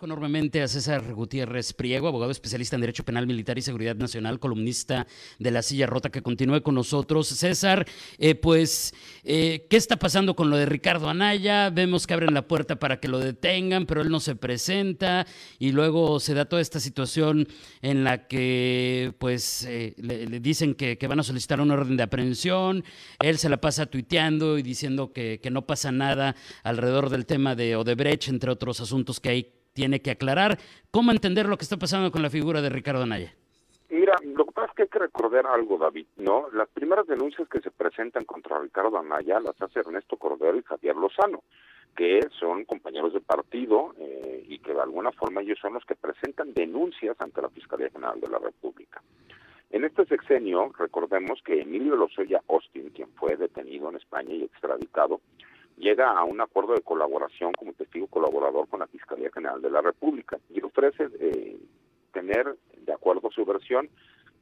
enormemente a César Gutiérrez Priego, abogado especialista en Derecho Penal Militar y Seguridad Nacional, columnista de La Silla Rota, que continúe con nosotros. César, eh, pues, eh, ¿qué está pasando con lo de Ricardo Anaya? Vemos que abren la puerta para que lo detengan, pero él no se presenta y luego se da toda esta situación en la que, pues, eh, le, dicen que, van a solicitar una orden de aprehensión, él se la pasa tuiteando y diciendo que, que no pasa nada alrededor del tema de Odebrecht, entre otros asuntos que hay tiene que aclarar. ¿Cómo entender lo que está pasando con la figura de Ricardo Anaya? Mira, lo que pasa es que hay que recordar algo, David, ¿no? Las primeras denuncias que se presentan contra Ricardo Anaya las hace Ernesto Cordero y Javier Lozano, que son compañeros de partido eh, y que de alguna forma ellos son los que presentan denuncias ante la Fiscalía General de la República. En este sexenio, recordemos que Emilio Lozoya Austin, quien fue detenido en España y extraditado, llega a un acuerdo de colaboración como testigo colaborador con la Fiscalía General de la República y ofrece eh, tener, de acuerdo a su versión,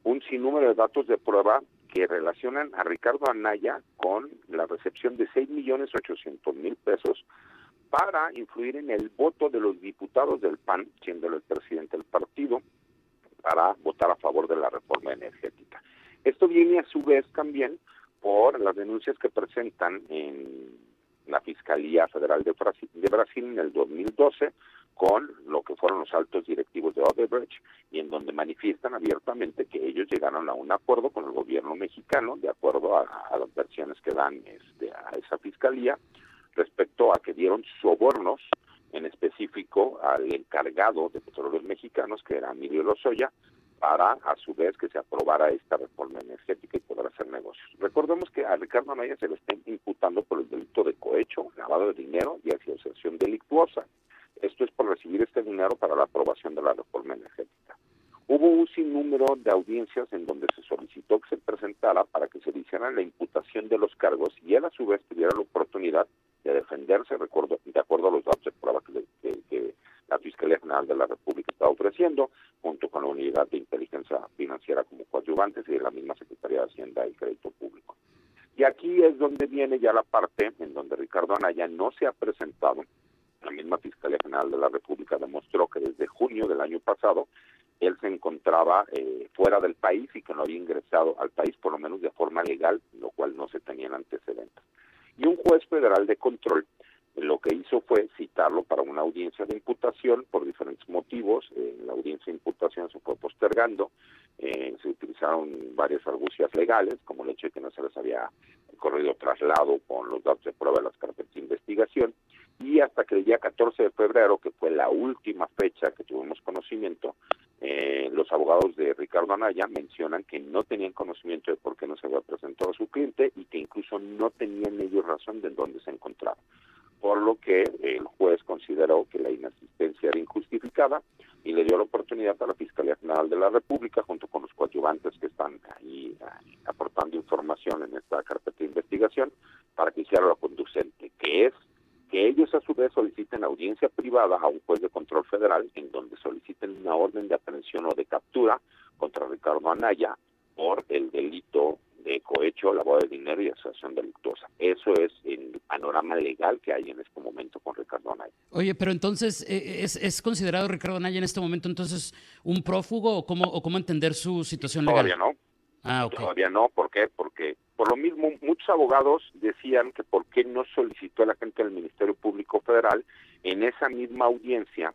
un sinnúmero de datos de prueba que relacionan a Ricardo Anaya con la recepción de 6.800.000 pesos para influir en el voto de los diputados del PAN, siendo el presidente del partido, para votar a favor de la reforma energética. Esto viene a su vez también por las denuncias que presentan en la Fiscalía Federal de Brasil, de Brasil en el 2012 con lo que fueron los altos directivos de Odebrecht y en donde manifiestan abiertamente que ellos llegaron a un acuerdo con el gobierno mexicano de acuerdo a, las versiones que dan este, a esa fiscalía respecto a que dieron sobornos en específico al encargado de petróleos mexicanos que era Emilio Lozoya para a su vez que se aprobara esta reforma energética y poder hacer negocios. Recordemos que a Ricardo Anaya se le está imputando por el delito de cohecho, lavado de dinero y asociación delictuosa. Esto es por recibir este dinero para la aprobación de la reforma energética. Hubo un sinnúmero de audiencias en donde se solicitó que se presentara para que se hiciera la imputación de los cargos y él a su vez tuviera la oportunidad de defenderse recuerdo, de acuerdo a los datos de prueba que, que la Fiscalía General de la República está ofreciendo, junto con la Unidad de Inteligencia Financiera como coadyuvantes y de la misma Secretaría de Hacienda y Crédito Público. Y aquí es donde viene ya la parte en donde Ricardo Anaya no se ha presentado. La misma Fiscalía General de la República demostró que desde junio del año pasado él se encontraba eh, fuera del país y que no había ingresado al país por lo menos de forma legal, lo cual no se tenían antecedentes. Y un juez federal de control lo que hizo fue citarlo para una audiencia de imputación por diferentes motivos. Eh, la audiencia de imputación se fue postergando, eh, se utilizaron varias argucias legales, como el hecho de que no se les había corrido traslado con los datos de prueba de las carpetas de investigación, y hasta que el día 14 de febrero, que fue la última fecha que tuvimos conocimiento, eh, los abogados de Ricardo Anaya mencionan que no tenían conocimiento de por qué no se había presentado a su cliente y que incluso no tenían ellos razón de dónde se encontraba. Por lo que el juez consideró que la inasistencia era injustificada y le dio la oportunidad a la Fiscalía General de la República, junto con los coadyuvantes que están ahí, aportando información en esta carpeta de investigación, para que hiciera lo conducente, que es que ellos a su vez soliciten audiencia privada a un juez de control federal en donde soliciten una orden de aprehensión o de captura contra Ricardo Anaya por el delito de cohecho, lavado de dinero y asociación delictuosa. Eso es el panorama legal que hay en este momento con Ricardo Anaya. Oye, pero entonces, eh, ¿es, es considerado Ricardo Anaya en este momento entonces un prófugo o cómo, o cómo entender su situación legal? Todavía no. Ah, okay. Todavía no, ¿por qué? Porque por lo mismo muchos abogados decían que por qué no solicitó la gente del Ministerio Público Federal en esa misma audiencia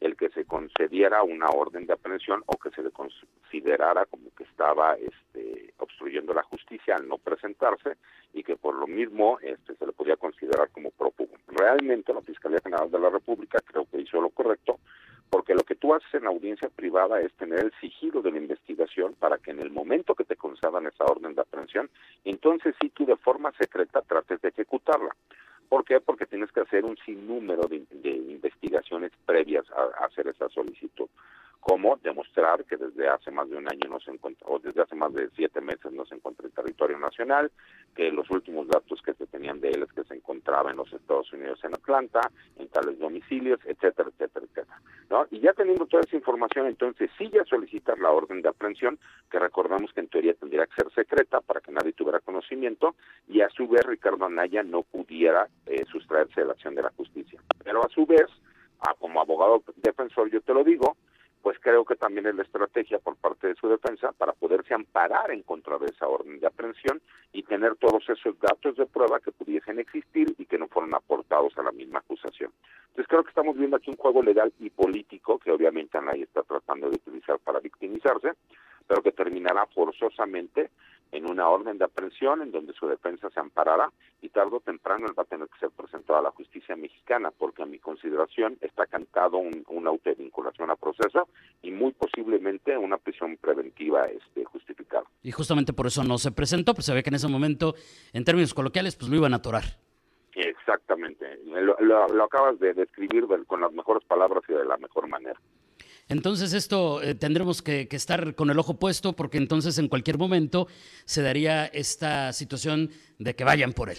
el que se concediera una orden de aprehensión o que se le considerara como que estaba este, obstruyendo la justicia al no presentarse y que por lo mismo este, se le podía considerar como prófugo. Realmente la Fiscalía General de la República creo que hizo lo correcto porque lo que tú haces en audiencia privada es tener el sigilo de la investigación para que en el momento que te concedan esa orden de aprehensión, entonces sí tú de forma secreta trates de ejecutarla. ¿Por qué? Porque tienes que hacer un sinnúmero de, investigaciones previas a, hacer esa solicitud. Como demostrar que desde hace más de un año no se encuentra, o desde hace más de siete meses no se encuentra en territorio nacional, que los últimos datos que se tenían de él es que se encontraba en los Estados Unidos en Atlanta, en tales domicilios, etcétera, etcétera, etcétera. ¿no? Y ya teniendo toda esa información, entonces sí ya solicitar la orden de aprehensión, que recordamos que en teoría tendría que ser secreta para que nadie tuviera conocimiento, y a su vez Ricardo Anaya no pudiera eh, sustraerse de la acción de la justicia. Pero a su vez, a, como abogado defensor, yo te lo digo, pues creo que también es la estrategia por parte de su defensa para poderse amparar en contra de esa orden de aprehensión y tener todos esos datos de prueba que pudiesen existir y que no fueron aportados a la misma acusación. Entonces creo que estamos viendo aquí un juego legal y político que obviamente nadie está tratando de utilizar para victimizarse, pero que terminará forzosamente en una orden de aprehensión en donde su defensa se amparará y tarde o temprano él va a tener que ser presentado a la justicia mexicana porque a mi consideración está cantado un, una autovinculación a proceso y muy posiblemente una prisión preventiva este, justificada. Y justamente por eso no se presentó, pues se ve que en ese momento, en términos coloquiales, pues lo iban a atorar. Exactamente, lo, lo acabas de describir con las mejores palabras y de la mejor manera. Entonces esto eh, tendremos que, estar con el ojo puesto porque entonces en cualquier momento se daría esta situación de que vayan por él.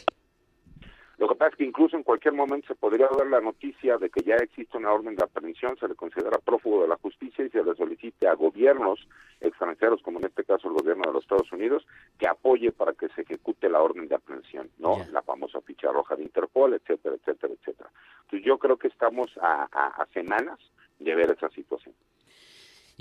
Lo que pasa es que incluso en cualquier momento se podría dar la noticia de que ya existe una orden de aprehensión, se le considera prófugo de la justicia y se le solicite a gobiernos extranjeros, como en este caso el gobierno de los Estados Unidos, que apoye para que se ejecute la orden de aprehensión, ¿no? La famosa ficha roja de Interpol, etcétera, etcétera, etcétera. Entonces yo creo que estamos a semanas de ver esa situación.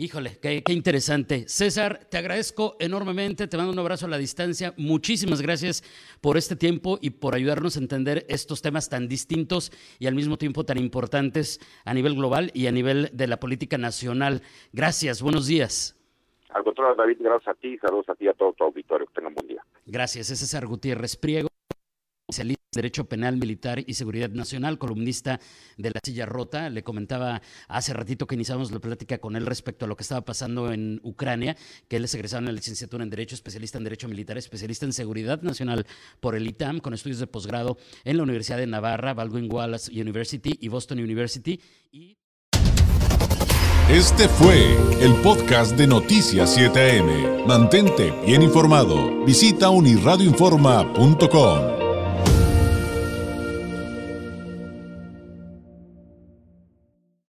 Híjole, qué, interesante. César, te agradezco enormemente, te mando un abrazo a la distancia. Muchísimas gracias por este tiempo y por ayudarnos a entender estos temas tan distintos y al mismo tiempo tan importantes a nivel global y a nivel de la política nacional. Gracias, buenos días. Al contrario, David, gracias a ti, saludos a ti y a todo tu auditorio. Que tengan buen día. Gracias, es César Gutiérrez Priego Derecho Penal Militar y Seguridad Nacional, columnista de La Silla Rota. Le comentaba hace ratito que iniciamos la plática con él respecto a lo que estaba pasando en Ucrania, que él es egresado en la licenciatura en Derecho, especialista en Derecho Militar, especialista en Seguridad Nacional por el ITAM, con estudios de posgrado en la Universidad de Navarra, Baldwin Wallace University y Boston University. Este fue el podcast de Noticias 7am. Mantente bien informado. Visita unirradioinforma.com.